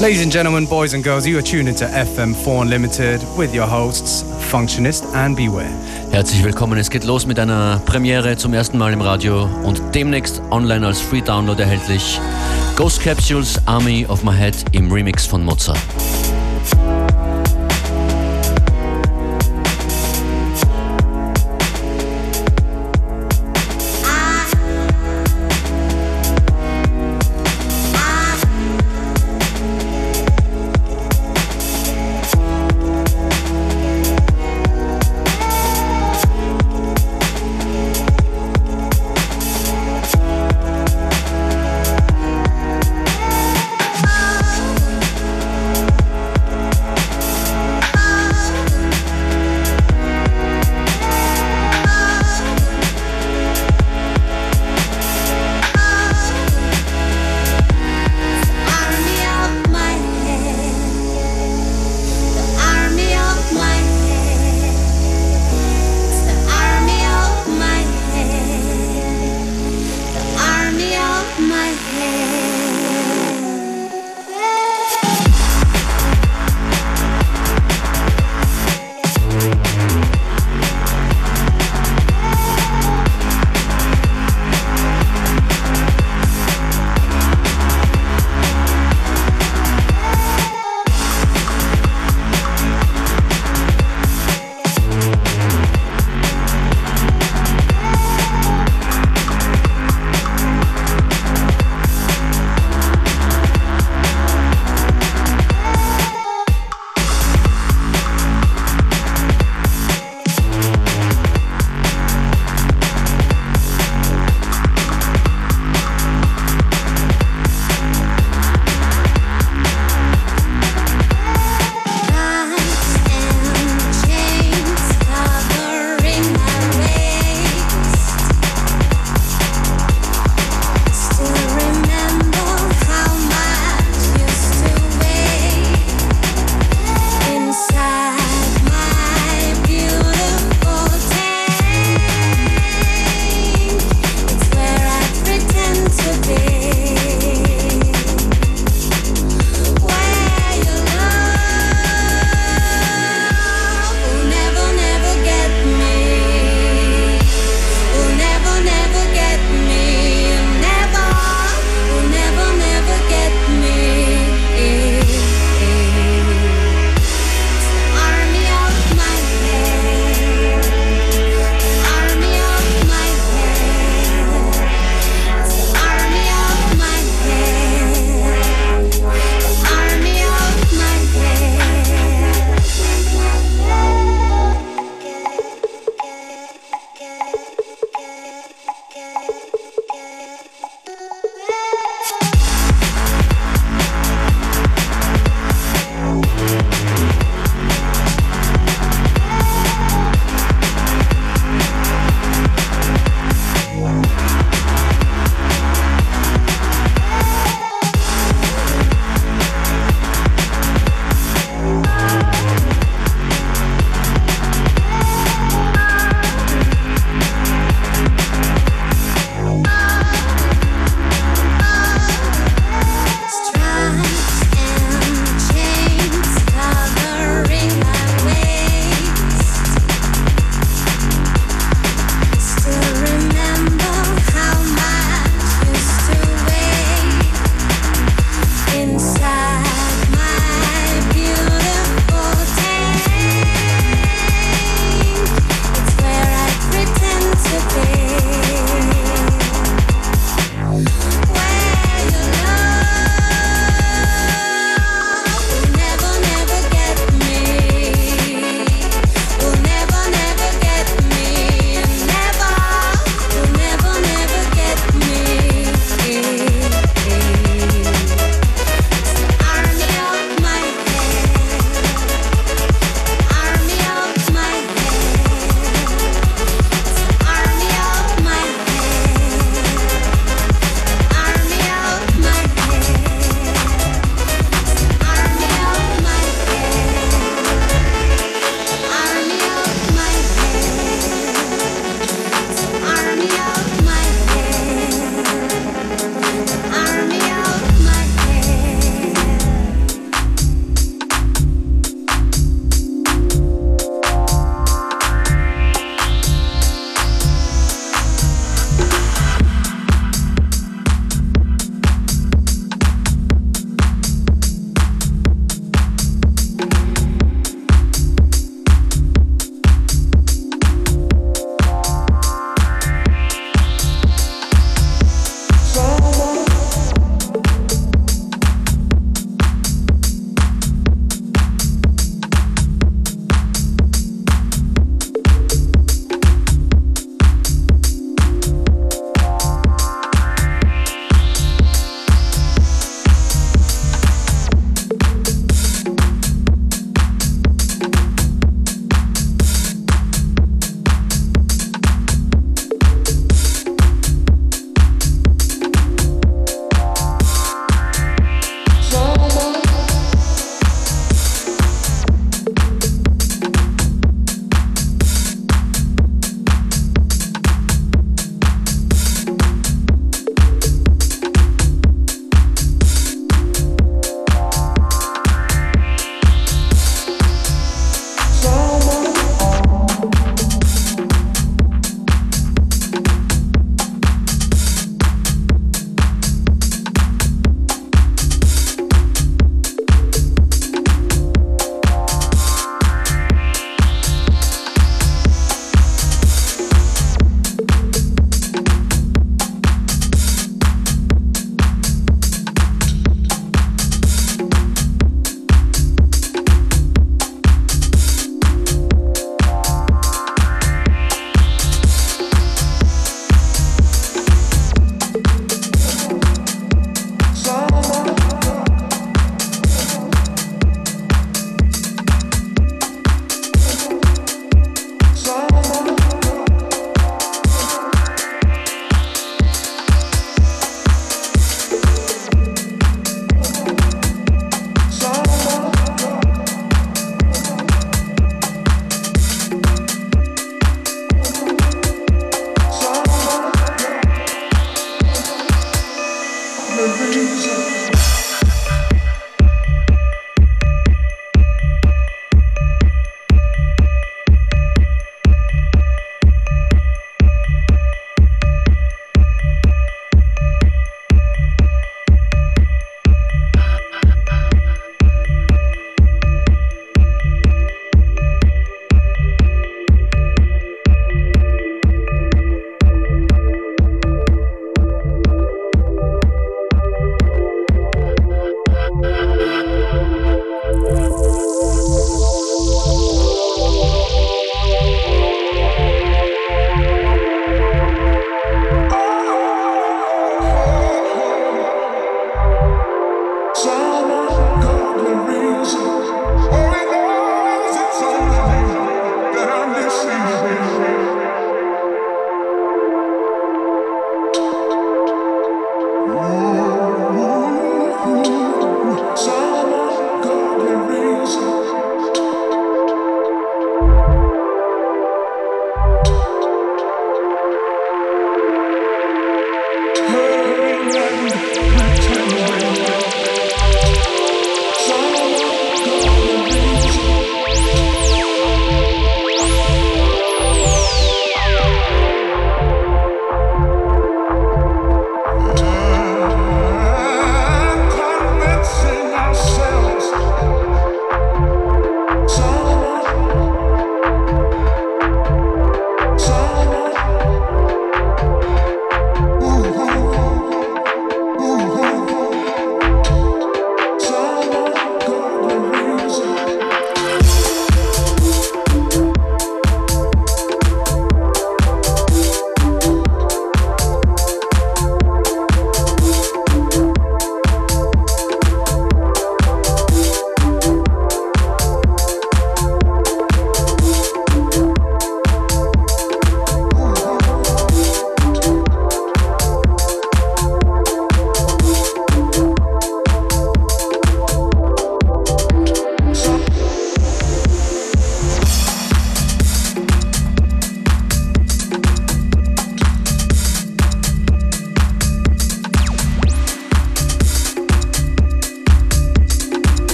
Ladies and gentlemen, boys and girls, you are tuned into FM4 Unlimited with your hosts, Functionist and Beware. Herzlich willkommen. Es geht los mit einer Premiere zum ersten Mal im Radio und demnächst online als Free Download erhältlich. Ghost Capsules Army of My Head im Remix von Mozart.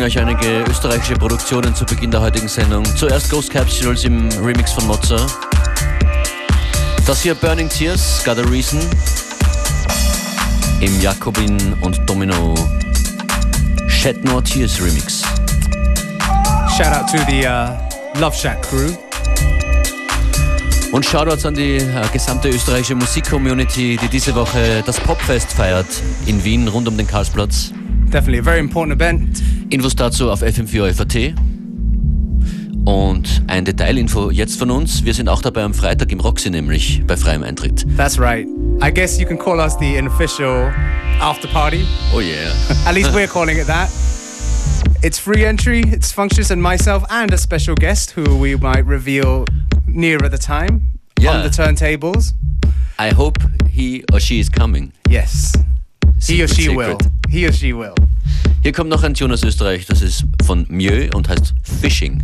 Spielen euch einige österreichische Produktionen zu Beginn der heutigen Sendung. Zuerst Ghost Capsules im Remix von Mozza. Das hier Burning Tears, Got a Reason. Im Jakobin und Domino Shed No Tears Remix. Shout out to the uh, Love Shack crew. Und Shoutouts an die äh, gesamte österreichische Musikcommunity, die diese Woche das Popfest feiert in Wien rund um den Karlsplatz. Definitely a very important event. Infos dazu auf fm4 Und ein Detailinfo jetzt von uns. Wir sind auch dabei am Freitag im Roxy, nämlich bei freiem Eintritt. That's right. I guess you can call us the unofficial after party. Oh yeah. At least we're calling it that. It's free entry. It's Functionist and myself and a special guest who we might reveal nearer the time Yeah. on the turntables. I hope he or she is coming. Yes. He or she secret. will. He or she will. Hier kommt noch ein Tune aus Österreich, das ist von Mieux und heißt Fishing.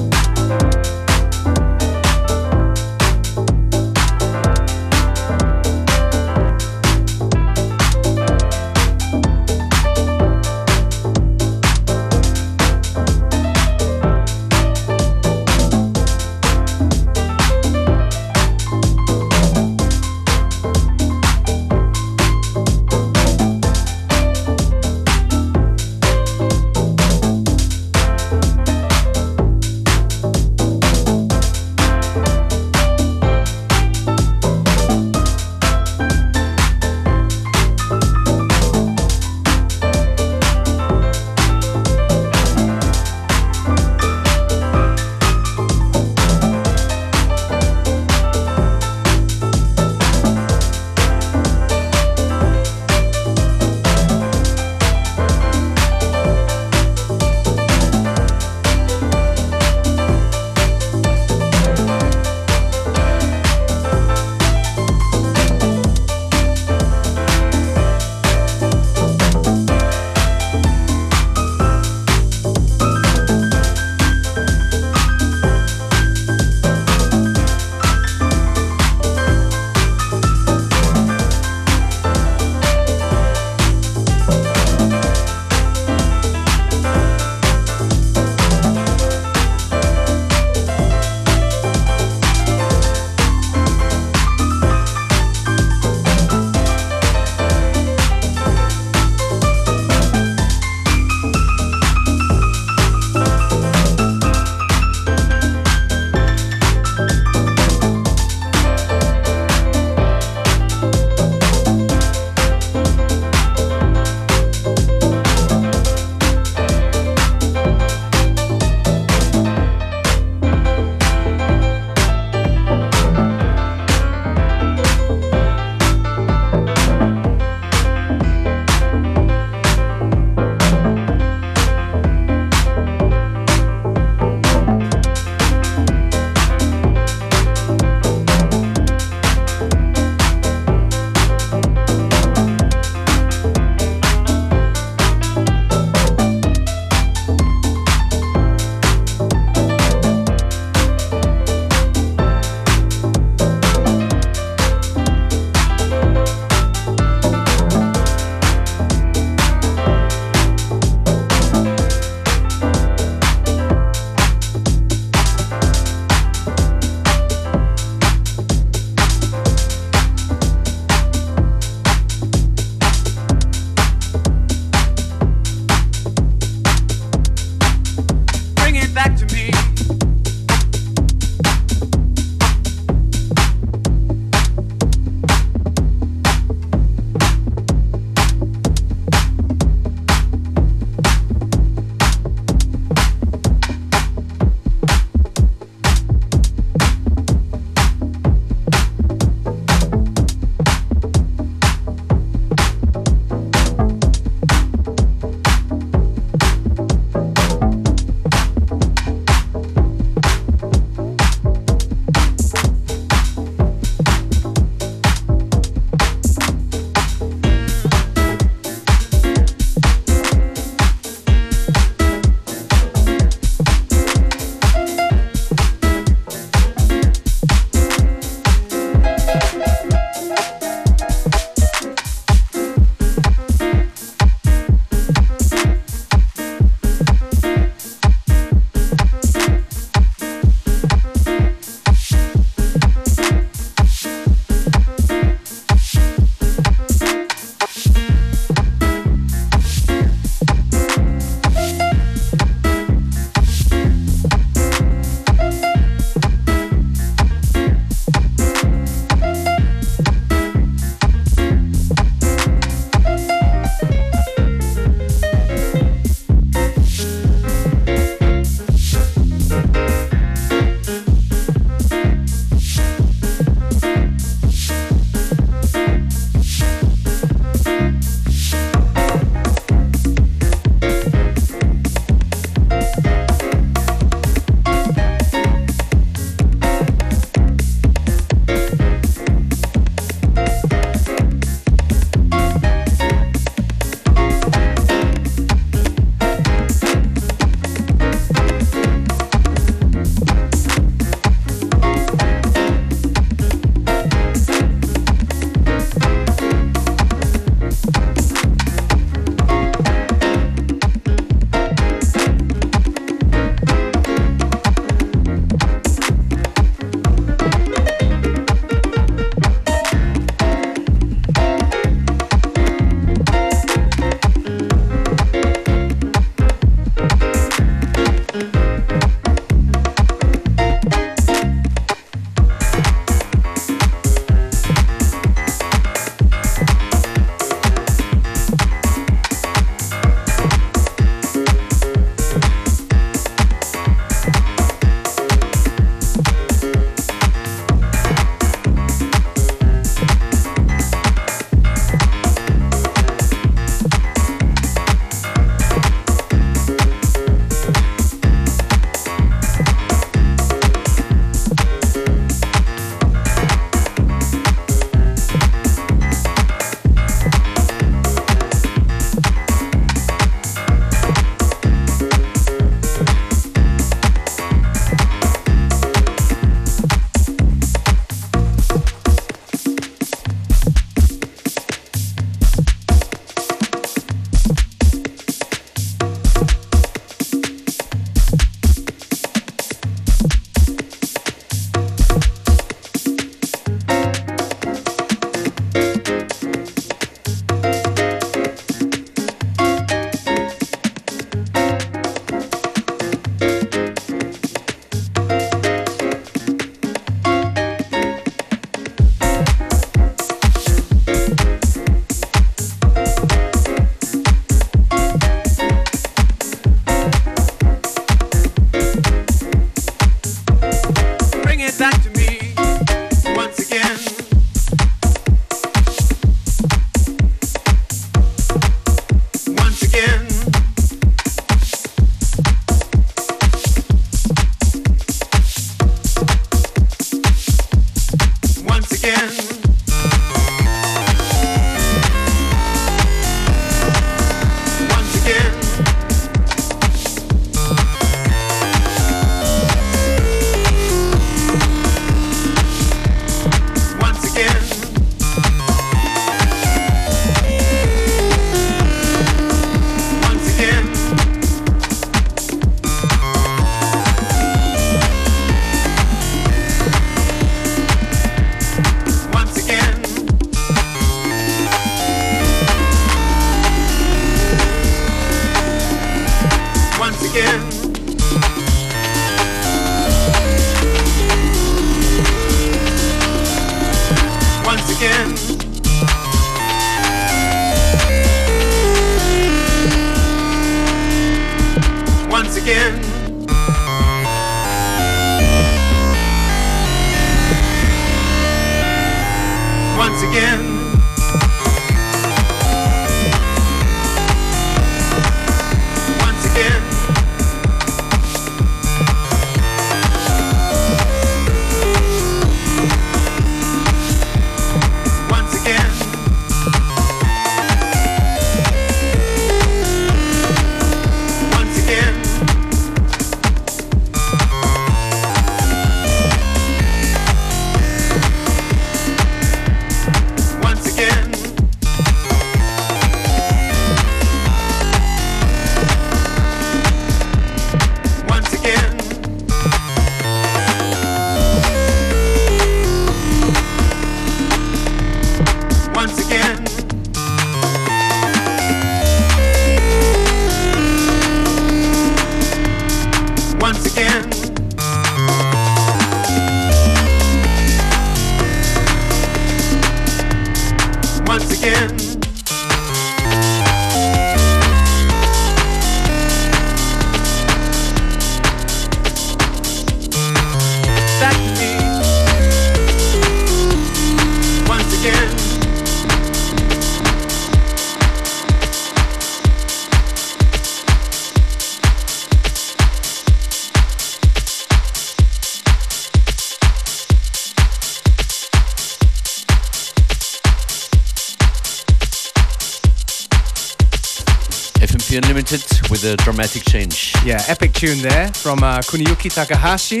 Dramatic change. Yeah, epic tune there from uh, Kuniyuki Takahashi.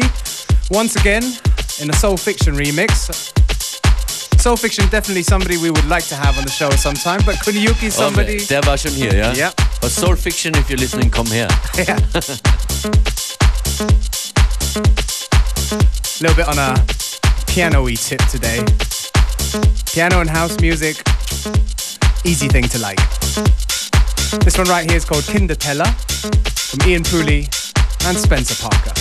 Once again, in a Soul Fiction remix. Soul Fiction definitely somebody we would like to have on the show sometime, but Kuniyuki somebody. Okay, der war schon hier, ja? Yeah. But Soul Fiction, if you're listening, come here. Yeah. A little bit on a piano-y tip today. Piano and house music, easy thing to like. This one right here is called Kinderteller from Ian Pooley and Spencer Parker.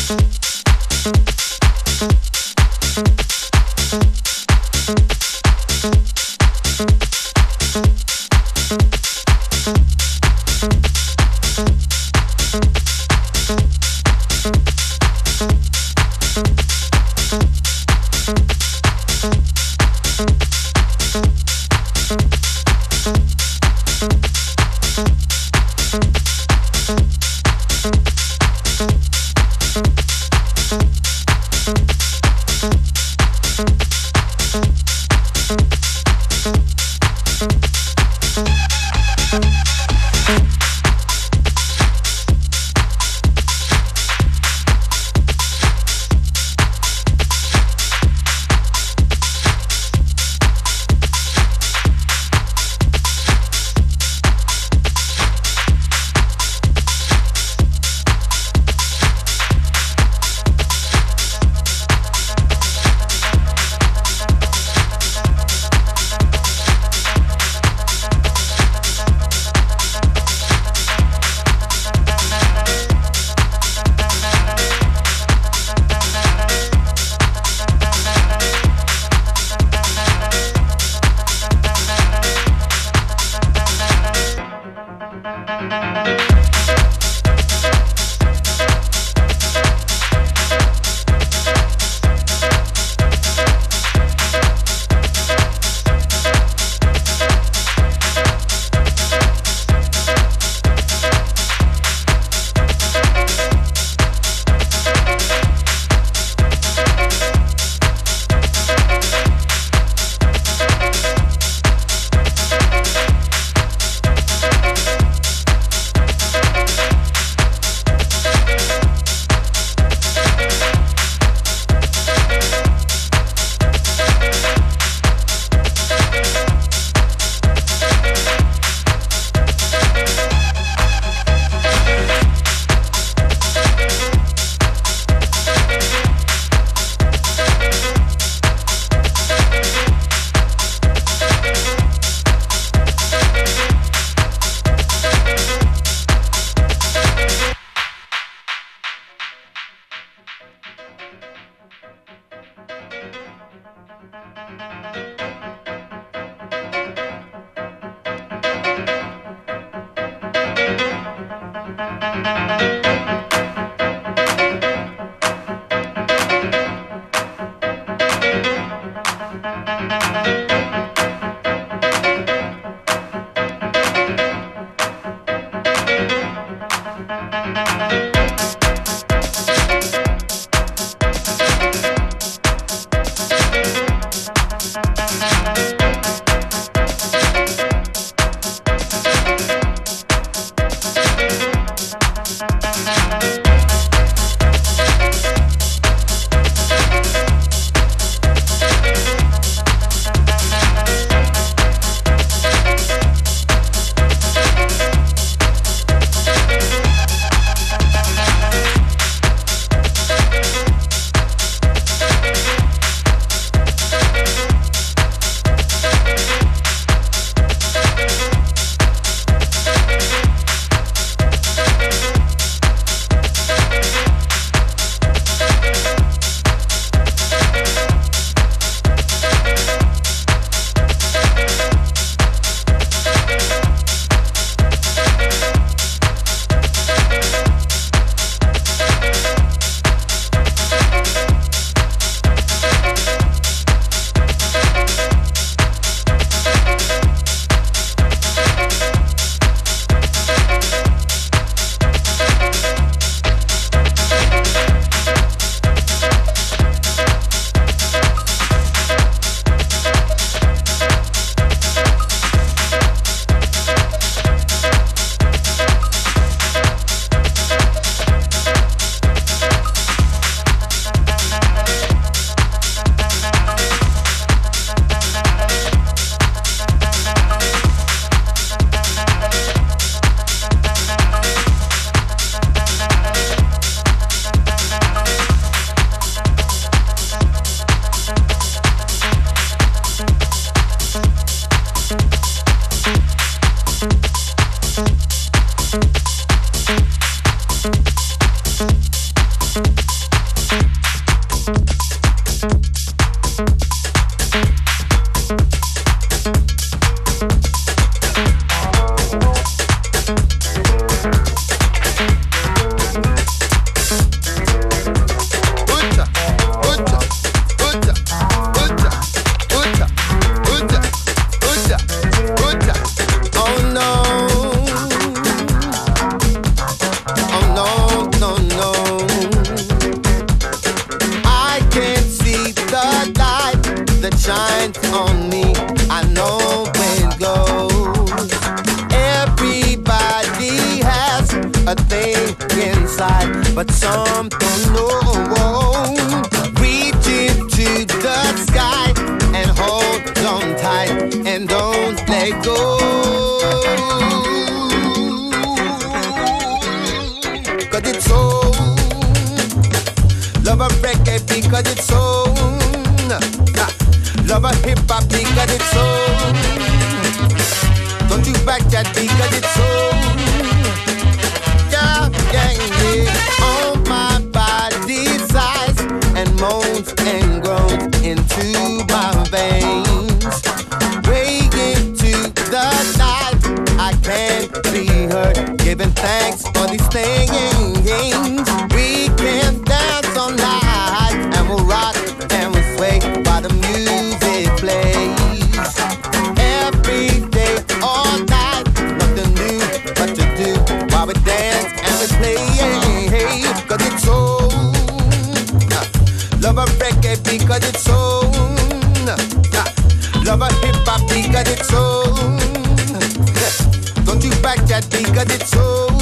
fact that we got so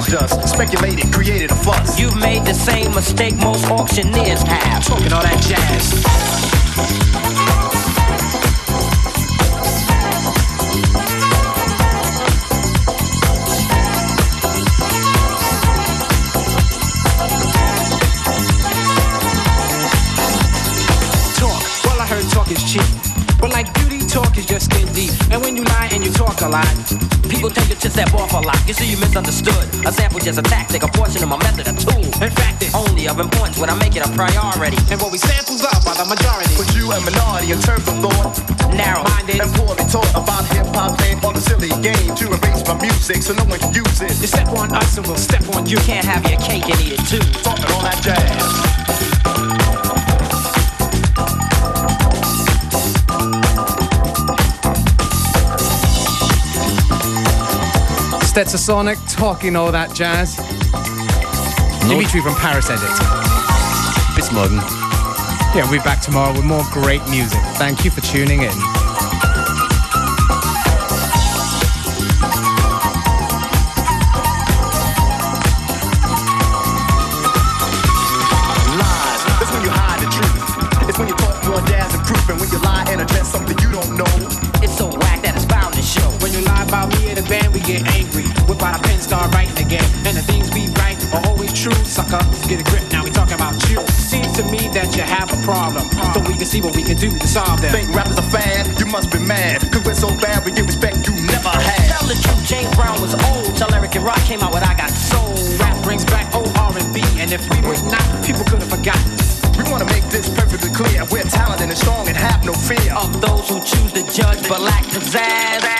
misjudged us, speculated, created a fuss. You've made the same mistake most auctioneers have. Talking all that jazz. Step off a lot. You see, you misunderstood. A sample just a tactic, a portion of my method, a tool. in fact, it Only of importance when I make it a priority. and what we samples up by the majority. But you a minority in terms of thought, Narrow. Minded, and poorly taught about hip hop playing on the silly game to erase my music so no one can use it. you step on us and we'll step on you. You can't have your cake and eat it too. Talking all that jazz. Stetsasonic talking all that jazz. Dimitri from Paris Edit. Bis morgen. Yeah, we'll be back tomorrow with more great music. Thank you for tuning in. See what we can do to solve them. Think rappers are fad, you must be mad. Cause we're so bad, we get respect you never had. Tell the truth, James Brown was old. Tell Eric and Rock came out with I Got Soul. Rap brings back old R&B, and if we were not, people could have forgotten. We wanna make this perfectly clear. We're talented and strong and have no fear. Of those who choose to judge but lack pizzazz.